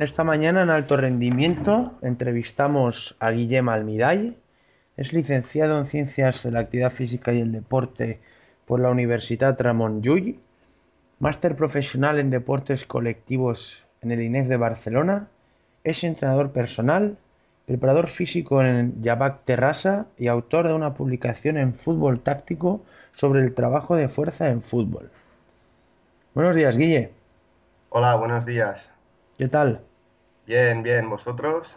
Esta mañana en alto rendimiento entrevistamos a Guillem Almiray. Es licenciado en Ciencias de la Actividad Física y el Deporte por la Universidad Ramon Llull, máster profesional en deportes colectivos en el INEF de Barcelona, es entrenador personal, preparador físico en Yabac Terrassa y autor de una publicación en Fútbol Táctico sobre el trabajo de fuerza en fútbol. Buenos días, Guille. Hola, buenos días. ¿Qué tal? Bien, bien, ¿vosotros?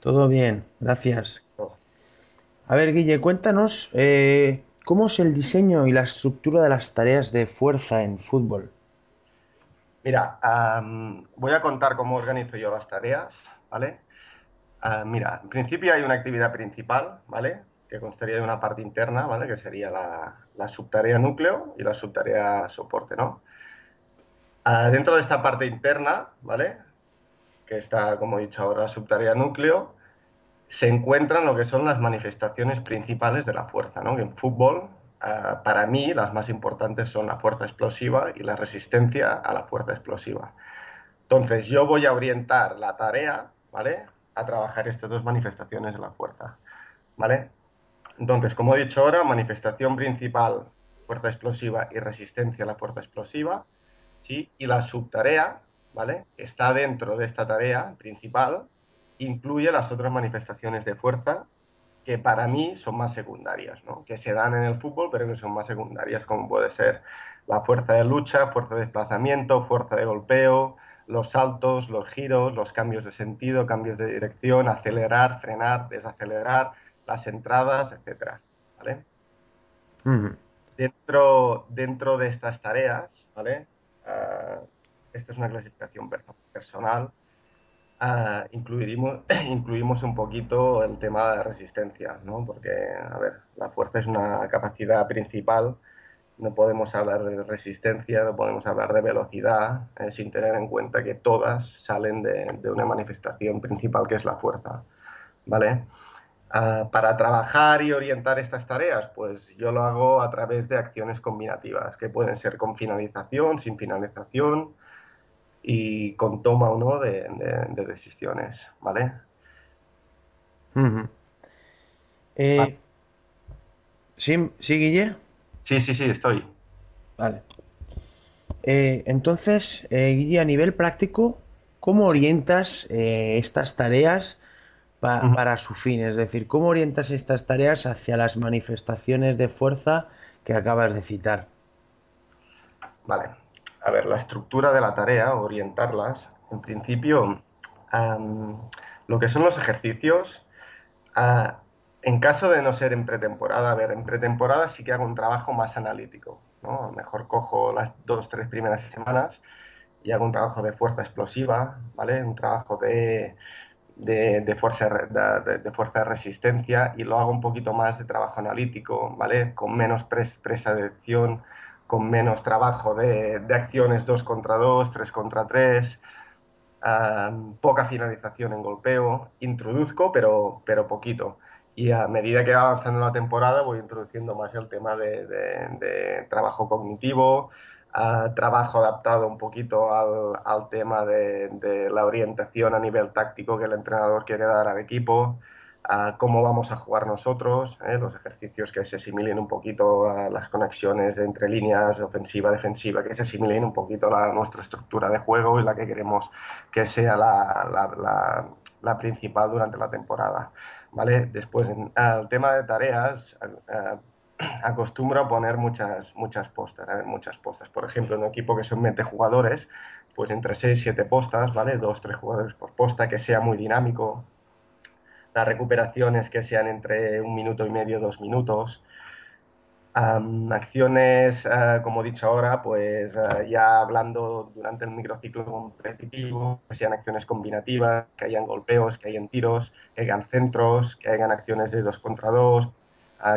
Todo bien, gracias. Oh. A ver, Guille, cuéntanos eh, cómo es el diseño y la estructura de las tareas de fuerza en fútbol. Mira, voy a contar cómo organizo yo las tareas, ¿vale? Mira, en principio hay una actividad principal, ¿vale? Que constaría de una parte interna, ¿vale? Que sería la, la subtarea núcleo y la subtarea soporte, ¿no? Ah, dentro de esta parte interna, ¿vale? Que está, como he dicho ahora, subtarea núcleo, se encuentran lo que son las manifestaciones principales de la fuerza, ¿no? En fútbol, ah, para mí, las más importantes son la fuerza explosiva y la resistencia a la fuerza explosiva. Entonces, yo voy a orientar la tarea, ¿vale? A trabajar estas dos manifestaciones de la fuerza, ¿vale? Entonces, como he dicho ahora, manifestación principal, fuerza explosiva y resistencia a la fuerza explosiva, ¿sí? Y la subtarea, ¿vale? Está dentro de esta tarea principal, incluye las otras manifestaciones de fuerza que para mí son más secundarias, ¿no? Que se dan en el fútbol, pero que son más secundarias, como puede ser la fuerza de lucha, fuerza de desplazamiento, fuerza de golpeo, los saltos, los giros, los cambios de sentido, cambios de dirección, acelerar, frenar, desacelerar, las entradas, etcétera, ¿vale? Dentro, dentro de estas tareas, ¿vale? Ah, esta es una clasificación per- personal. ah, incluiremos, incluimos un poquito el tema de resistencia, ¿no? Porque, a ver, la fuerza es una capacidad principal. No podemos hablar de resistencia, no podemos hablar de velocidad, eh, sin tener en cuenta que todas salen de, de una manifestación principal que es la fuerza, ¿vale? Ah, para trabajar y orientar estas tareas, pues yo lo hago a través de acciones combinativas, que pueden ser con finalización, sin finalización y con toma o no de, de- de decisiones, ¿vale? Eh, ¿sí, sí, Guille? Sí, sí, sí, estoy. Vale. Eh, entonces, eh, Guille, a nivel práctico, ¿cómo orientas eh, estas tareas pa- para su fin? Es decir, ¿cómo orientas estas tareas hacia las manifestaciones de fuerza que acabas de citar? Vale. A ver, la estructura de la tarea, orientarlas, en principio, am, lo que son los ejercicios, en caso de no ser en pretemporada, a ver, en pretemporada sí que hago un trabajo más analítico, ¿no? A lo mejor cojo las dos, tres primeras semanas y hago un trabajo de fuerza explosiva, ¿vale? Un trabajo de, de, fuerza, de fuerza de resistencia y lo hago un poquito más de trabajo analítico, ¿vale? Con menos pres- presa de acción, con menos trabajo de, de acciones 2 contra 2, 3 contra 3, poca finalización en golpeo, introduzco, pero, pero poquito. Y a medida que va avanzando la temporada voy introduciendo más el tema de, trabajo cognitivo, trabajo adaptado un poquito al, tema de la orientación a nivel táctico que el entrenador quiere dar al equipo, a cómo vamos a jugar nosotros, ¿eh? los ejercicios que se asimilen un poquito a las conexiones entre líneas, ofensiva, defensiva, que se asimilen un poquito a nuestra estructura de juego y la que queremos que sea la, principal durante la temporada. ¿Vale? Después, en el tema de tareas, acostumbro a poner muchas, muchas postas, ¿eh? muchas postas. Por ejemplo, en un equipo que son 20 jugadores, pues entre 6 y 7 postas, ¿vale? 2, 3 jugadores por posta, que sea muy dinámico, las recuperaciones que sean entre un minuto y medio, dos minutos. Acciones, eh, como he dicho ahora, pues eh, ya hablando durante el microciclo competitivo, que sean acciones combinativas, que hayan golpeos, que hayan tiros, que hayan centros, que hayan acciones de dos contra dos,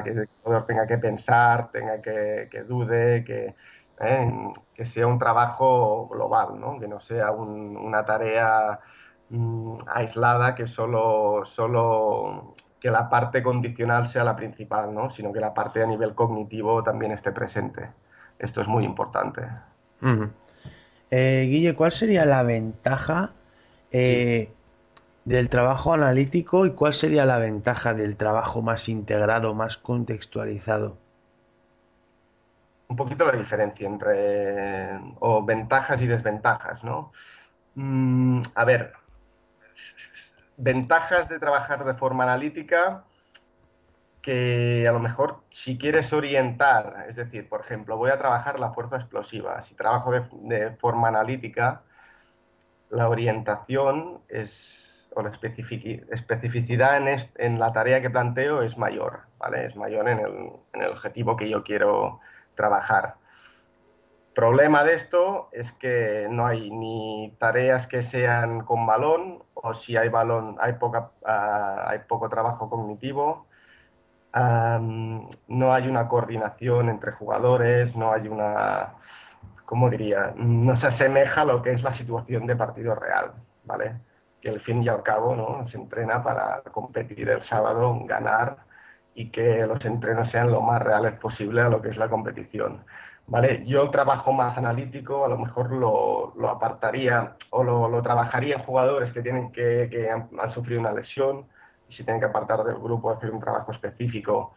que el jugador tenga que pensar, tenga que, que dude, que, eh, que sea un trabajo global, ¿no? Que no sea un- una tarea mm, aislada que solo, solo que la parte condicional sea la principal, ¿no? Sino que la parte a nivel cognitivo también esté presente. Esto es muy importante. Eh, Guille, ¿cuál sería la ventaja eh, del trabajo analítico y cuál sería la ventaja del trabajo más integrado, más contextualizado? Un poquito la diferencia entre o ventajas y desventajas, ¿no? Mm, a ver, ventajas de trabajar de forma analítica que a lo mejor si quieres orientar, es decir, por ejemplo, voy a trabajar la fuerza explosiva. Si trabajo de, forma analítica, la orientación es, o la especifici- especificidad en la tarea que planteo es mayor, ¿vale? Es mayor en el, en el objetivo que yo quiero trabajar. Problema de esto es que no hay ni tareas que sean con balón, o si hay balón, hay, poca, ah, hay poco trabajo cognitivo, Am, no hay una coordinación entre jugadores, no hay una, ¿cómo diría? No se asemeja a lo que es la situación de partido real, ¿vale? Que al fin y al cabo, ¿no? Se entrena para competir el sábado, ganar y que los entrenos sean lo más reales posible a lo que es la competición. ¿Vale? Yo trabajo más analítico a lo mejor lo, lo apartaría o lo, lo trabajaría en jugadores que, tienen que, que han, sufrido una lesión y se tienen que apartar del grupo, hacer un trabajo específico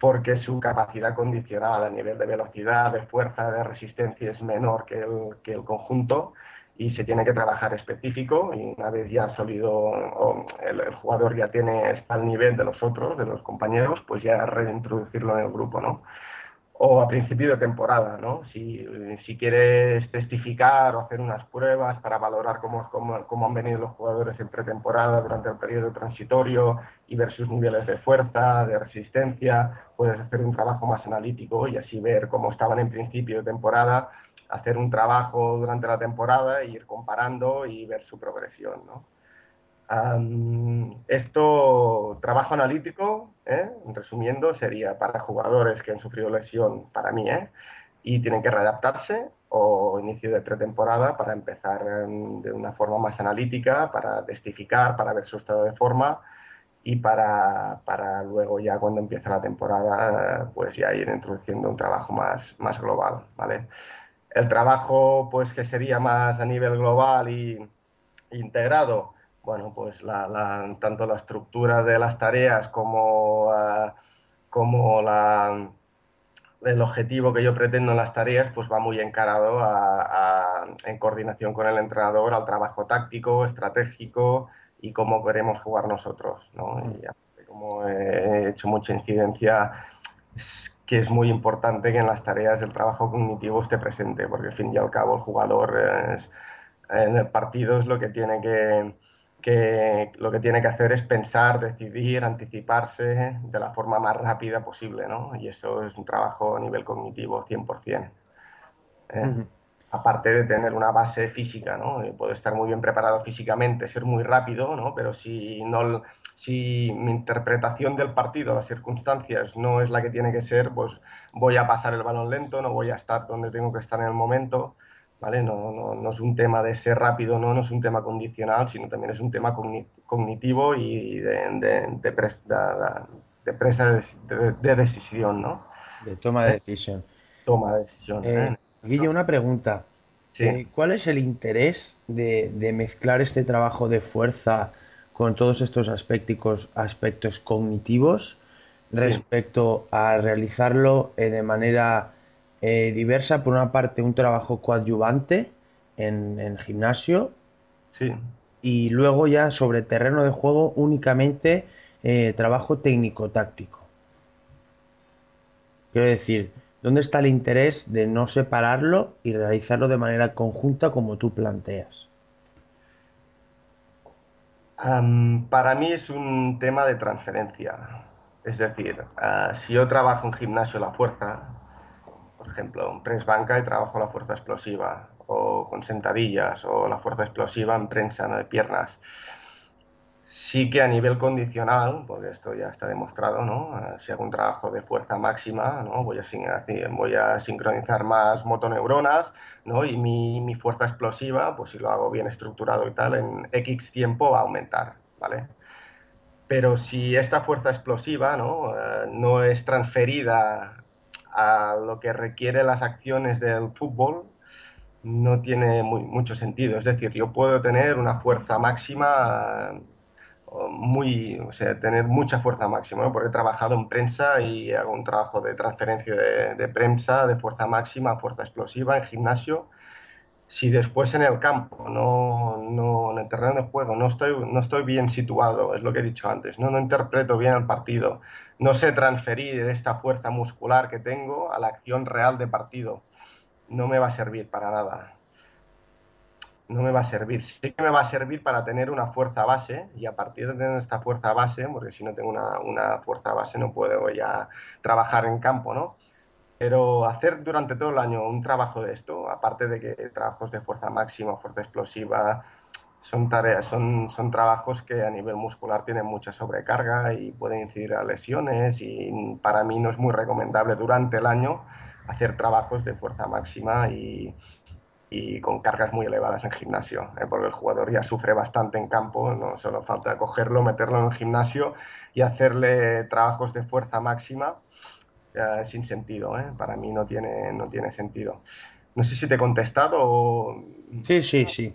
porque su capacidad condicional a nivel de velocidad, de fuerza, de resistencia es menor que el, que el conjunto y se tiene que trabajar específico y una vez ya sólido o el, el jugador ya tiene está al nivel de los otros, de los compañeros, pues ya reintroducirlo en el grupo, ¿no? O a principio de temporada, ¿no? Si, si quieres testificar o hacer unas pruebas para valorar cómo, cómo, cómo, han venido los jugadores en pretemporada durante el periodo transitorio y ver sus niveles de fuerza, de resistencia, puedes hacer un trabajo más analítico y así ver cómo estaban en principio de temporada, hacer un trabajo durante la temporada e ir comparando y ver su progresión, ¿no? Um, esto, trabajo analítico, ¿eh? resumiendo, sería para jugadores que han sufrido lesión, para mí, ¿eh? y tienen que readaptarse, o inicio de pretemporada para empezar um, de una forma más analítica, para testificar, para ver su estado de forma, y para, para luego ya cuando empieza la temporada, pues ya ir introduciendo un trabajo más, más global. El trabajo, pues que sería más a nivel global y integrado, bueno, pues la, la, tanto la estructura de las tareas como, uh, como la, el objetivo que yo pretendo en las tareas, pues va muy encarado a, a, en coordinación con el entrenador al trabajo táctico, estratégico y cómo queremos jugar nosotros. ¿no? Y como he hecho mucha incidencia, es que es muy importante que en las tareas el trabajo cognitivo esté presente, porque al fin y al cabo el jugador es, en el partido es lo que tiene que que lo que tiene que hacer es pensar, decidir, anticiparse de la forma más rápida posible, ¿no? Y eso es un trabajo a nivel cognitivo 100%. ¿eh? Uh -huh. Aparte de tener una base física, ¿no? Puede estar muy bien preparado físicamente, ser muy rápido, ¿no? Pero si, no, si mi interpretación del partido, las circunstancias, no es la que tiene que ser, pues voy a pasar el balón lento, no voy a estar donde tengo que estar en el momento. ¿Vale? No, no, no, es un tema de ser rápido, no, no es un tema condicional, sino también es un tema cognitivo y de, de, de, presa, de presa de, de, decisión, ¿no? De toma de decisión. Toma de decisión. Eh, ¿eh? Guille, una pregunta. Sí. Eh, ¿Cuál es el interés de, mezclar este trabajo de fuerza con todos estos aspectos, aspectos cognitivos respecto sí. a realizarlo eh, de manera eh, diversa, por una parte un trabajo coadyuvante en, en, gimnasio sí. y luego ya sobre terreno de juego únicamente eh, trabajo técnico-táctico. Quiero decir, ¿dónde está el interés de no separarlo y realizarlo de manera conjunta como tú planteas? Um, para mí es un tema de transferencia. Es decir, ah, si yo trabajo en gimnasio la fuerza, por ejemplo, en press banca y trabajo la fuerza explosiva, o con sentadillas, o la fuerza explosiva en prensa de piernas, Sí que a nivel condicional, porque esto ya está demostrado, ¿no? Eh, si hago un trabajo de fuerza máxima, ¿no? Voy a, voy a sincronizar más motoneuronas, ¿no? Y mi, mi, fuerza explosiva, pues si lo hago bien estructurado y tal, en X tiempo va a aumentar, ¿vale? Pero si esta fuerza explosiva, ¿no? Eh, no es transferida a lo que requiere las acciones del fútbol, no tiene mucho sentido. Es decir, yo puedo tener una fuerza máxima muy, o sea, tener mucha fuerza máxima, porque he trabajado en prensa y hago un trabajo de transferencia de, prensa, de fuerza máxima, fuerza explosiva en gimnasio. Si después en el campo, no, no en el terreno de juego, no estoy, no estoy bien situado, es lo que he dicho antes, no, no interpreto bien el partido, no sé transferir esta fuerza muscular que tengo a la acción real de partido, no me va a servir para nada no me va a servir. Sí que me va a servir para tener una fuerza base y a partir de tener esta fuerza base, porque si no tengo una, fuerza base no puedo ya trabajar en campo, ¿no? Pero hacer durante todo el año un trabajo de esto, aparte de que trabajos de fuerza máxima, fuerza explosiva, son tareas, son, son trabajos que a nivel muscular tienen mucha sobrecarga y pueden incidir a lesiones y para mí no es muy recomendable durante el año hacer trabajos de fuerza máxima y, y con cargas muy elevadas en gimnasio, ¿eh? porque el jugador ya sufre bastante en campo, no solo falta cogerlo, meterlo en el gimnasio y hacerle trabajos de fuerza máxima eh, sin sentido, ¿eh? para mí no tiene, no tiene sentido. No sé si te he contestado o... Sí, sí, sí.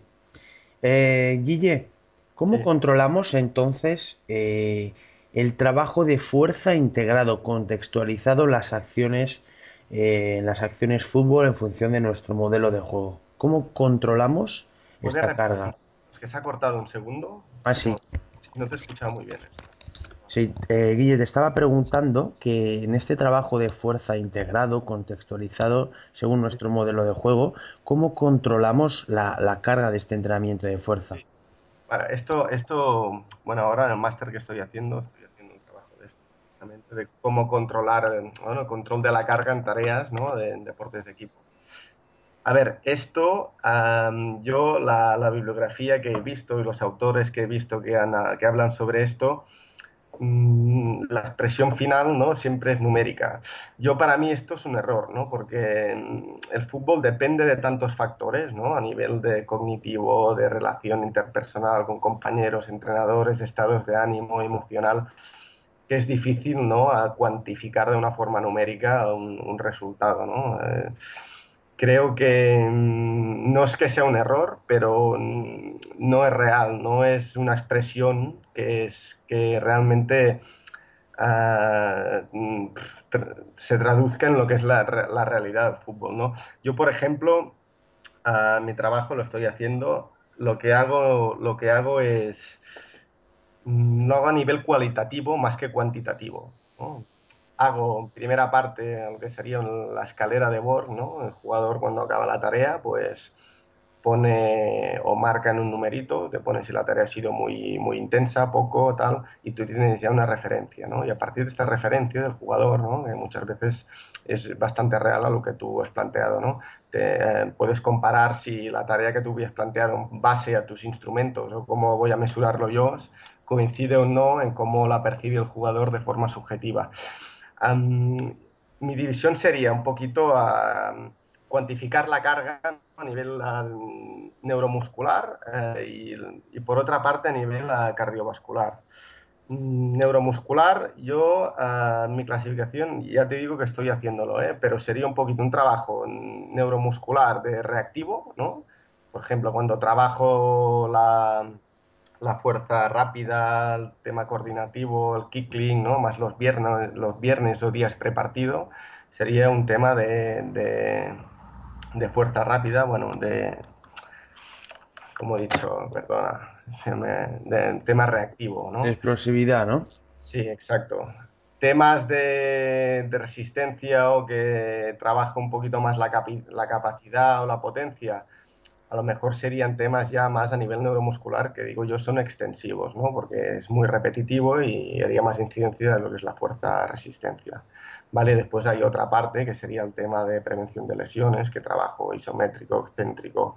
Guille, ¿cómo controlamos entonces el trabajo de fuerza integrado, contextualizado las acciones, las acciones fútbol en función de nuestro modelo de juego? ¿Cómo controlamos esta carga? Es que se ha cortado un segundo. Ah, sí. No te he escuchado muy bien. Sí, eh, Guille, te estaba preguntando que en este trabajo de fuerza integrado, contextualizado según nuestro modelo de juego, ¿cómo controlamos la, carga de este entrenamiento de fuerza? Vale, esto, esto, bueno, ahora en el máster que estoy haciendo, estoy haciendo un trabajo de esto, precisamente, de cómo controlar el, bueno, control de la carga en tareas, ¿no? De, en deportes de equipo. A ver, esto, yo la, bibliografía que he visto y los autores que he visto que, que hablan sobre esto, la expresión final ¿no? siempre es numérica. Yo para mí esto es un error, ¿no? porque mm, el fútbol depende de tantos factores, ¿no? a nivel de cognitivo, de relación interpersonal con compañeros, entrenadores, estados de ánimo, emocional, que es difícil ¿no? a cuantificar de una forma numérica un, resultado. ¿no? Eh, creo que mm, no es que sea un error, pero mm, no es real, no es una expresión que, es, que realmente ah, mm, se traduzca en lo que es la, realidad del fútbol. ¿no? Yo, por ejemplo, mi trabajo lo estoy haciendo, lo que hago, lo que hago es, lo hago a nivel cualitativo más que cuantitativo. Hago primera parte, lo que sería la escalera de Borg, ¿no? El jugador cuando acaba la tarea, pues pone o marca en un numerito, te pone si la tarea ha sido muy, muy intensa, poco, tal, y tú tienes ya una referencia, ¿no? Y a partir de esta referencia del jugador, ¿no? Que muchas veces es bastante real a lo que tú has planteado, ¿no? Eh, puedes comparar si la tarea que tú habías planteado en base a tus instrumentos o cómo voy a mesurarlo yo, coincide o no en cómo la percibe el jugador de forma subjetiva mi división sería un poquito cuantificar la carga a nivel neuromuscular eh, y, por otra parte a nivel cardiovascular. Mm, neuromuscular, yo en mi clasificación ya te digo que estoy haciéndolo, ¿eh? pero sería un poquito un trabajo neuromuscular de reactivo, ¿no? Por ejemplo, cuando trabajo la, la fuerza rápida, el tema coordinativo, el kickling, ¿no? más los viernes, los viernes o días prepartido, sería un tema de, de, fuerza rápida, bueno, de, como he dicho, perdona, de tema reactivo, ¿no? Explosividad, ¿no? Sí, exacto. Temas de, de resistencia o que trabaja un poquito más la, la capacidad o la potencia, a lo mejor serían temas ya más a nivel neuromuscular que digo yo son extensivos, ¿no? Porque es muy repetitivo y haría más incidencia de lo que es la fuerza-resistencia. ¿Vale? Después hay otra parte que sería el tema de prevención de lesiones, que trabajo isométrico, excéntrico,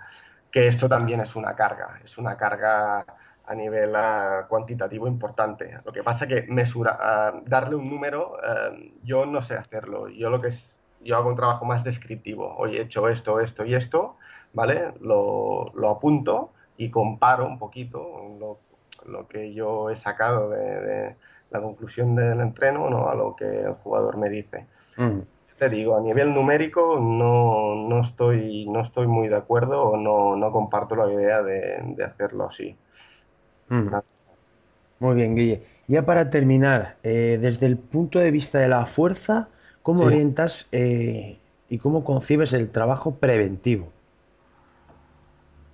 que esto también es una carga, es una carga a nivel uh, cuantitativo importante. Lo que pasa que mesura, uh, darle un número, uh, yo no sé hacerlo. Yo lo que es, yo hago un trabajo más descriptivo. Hoy he hecho esto, esto y esto, ¿vale? Lo, lo apunto y comparo un poquito lo, lo que yo he sacado de, de, la conclusión del entreno ¿no? a lo que el jugador me dice. Mm. Te digo, a nivel numérico no, no, estoy, no estoy muy de acuerdo o no, no comparto la idea de, de hacerlo así. Mm. Muy bien, Guille. Ya para terminar, eh, desde el punto de vista de la fuerza, ¿cómo sí. orientas eh, y cómo concibes el trabajo preventivo?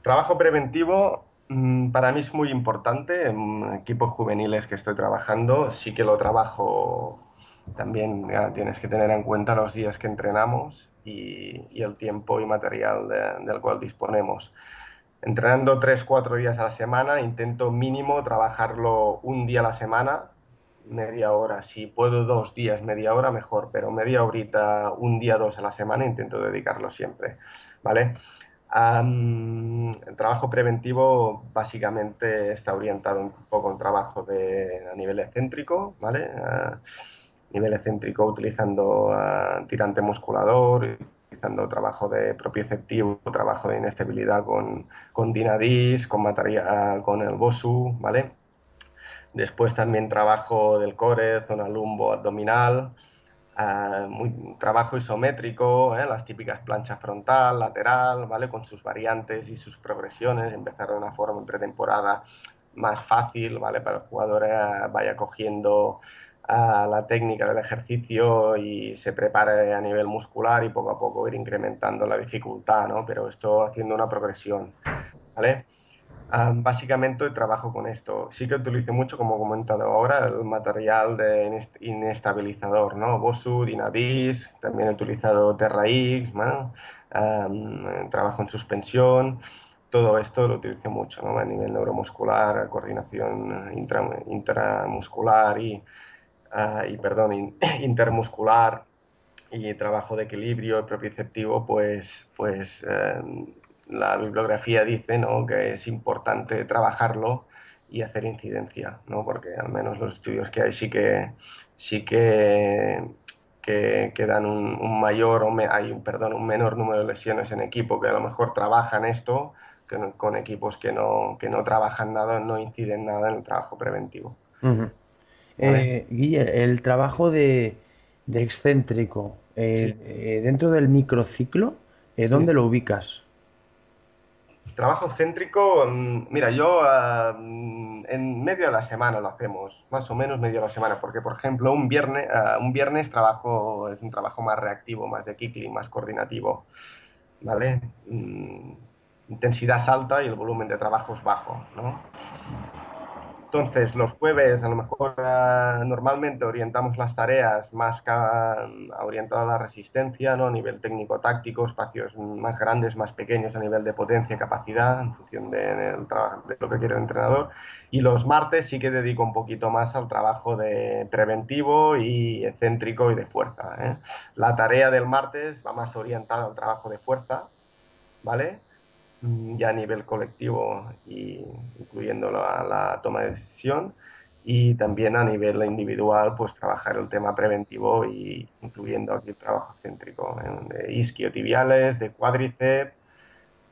Trabajo preventivo mmm, para mí es muy importante. En equipos juveniles que estoy trabajando, sí que lo trabajo. También ya, tienes que tener en cuenta los días que entrenamos y, el tiempo y material de, del cual disponemos entrenando 3-4 días a la semana, intento mínimo trabajarlo un día a la semana, media hora. Si puedo dos días, media hora, mejor, pero media horita, un día, dos a la semana, intento dedicarlo siempre, ¿vale? Um, el trabajo preventivo básicamente está orientado un poco en trabajo de, a nivel excéntrico, ¿vale? Uh, nivel excéntrico utilizando tirante musculador, realizando trabajo de propioceptivo, trabajo de inestabilidad con, con Dinadis, con, material, con el BOSU, ¿vale? Después también trabajo del core, zona lumbo abdominal, uh, muy, trabajo isométrico, ¿eh? las típicas planchas frontal, lateral, ¿vale? Con sus variantes y sus progresiones, empezar de una forma en pretemporada más fácil, ¿vale? Para el jugador uh, vaya cogiendo a la técnica del ejercicio y se prepare a nivel muscular y poco a poco ir incrementando la dificultad, ¿no? Pero esto haciendo una progresión, ¿vale? Básicamente trabajo con esto. Sí que utilizo mucho, como he comentado ahora, el material de inestabilizador, ¿no? Bosu, Dinadis, también he utilizado TerraX, ¿no? Trabajo en suspensión, todo esto lo utilizo mucho, ¿no? A nivel neuromuscular, coordinación intra, intramuscular y uh, y perdón, in, intermuscular y trabajo de equilibrio propioceptivo, pues, pues eh, la bibliografía dice ¿no? que es importante trabajarlo y hacer incidencia, ¿no? porque al menos los estudios que hay sí que, sí que, que, que dan un, un, mayor, o me, hay un, perdón, un menor número de lesiones en equipo que a lo mejor trabajan esto, que no, con equipos que no, que no trabajan nada, no inciden nada en el trabajo preventivo. Uh -huh. ¿Vale? Eh, Guille, el trabajo de, de excéntrico eh, sí. eh, dentro del microciclo, ¿dónde sí. lo ubicas? Trabajo céntrico, mm, mira, yo uh, en medio de la semana lo hacemos, más o menos medio de la semana, porque por ejemplo un viernes, uh, un viernes trabajo, es un trabajo más reactivo, más de kickling, más coordinativo, ¿vale? Mm, intensidad alta y el volumen de trabajo es bajo, ¿no? Entonces, los jueves a lo mejor uh, normalmente orientamos las tareas más orientadas a la resistencia, ¿no? a nivel técnico-táctico, espacios más grandes, más pequeños a nivel de potencia y capacidad, en función de, de, lo que quiere el entrenador. Y los martes sí que dedico un poquito más al trabajo de preventivo y excéntrico y de fuerza. ¿eh? La tarea del martes va más orientada al trabajo de fuerza, ¿vale? Mm, ya a nivel colectivo y incluyendo la, la, toma de decisión y también a nivel individual pues trabajar el tema preventivo y incluyendo aquí el trabajo céntrico de isquiotibiales, de cuádriceps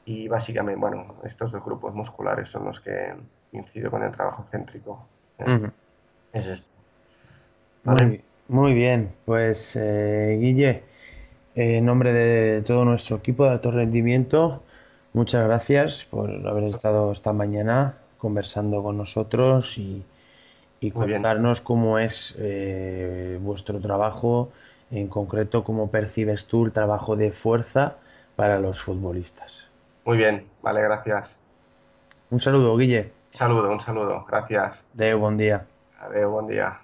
y básicamente bueno estos dos grupos musculares son los que incido con el trabajo céntrico ¿eh? uh -huh. es esto. ¿Vale? Muy, muy, bien pues eh, Guille en nombre de todo nuestro equipo de alto rendimiento Muchas gracias por haber estado esta mañana conversando con nosotros y, y contarnos cómo es eh, vuestro trabajo, en concreto cómo percibes tú el trabajo de fuerza para los futbolistas. Muy bien, vale, gracias. Un saludo, Guille. Un saludo, un saludo, gracias. Adeu, buen día. Adeu, buen día.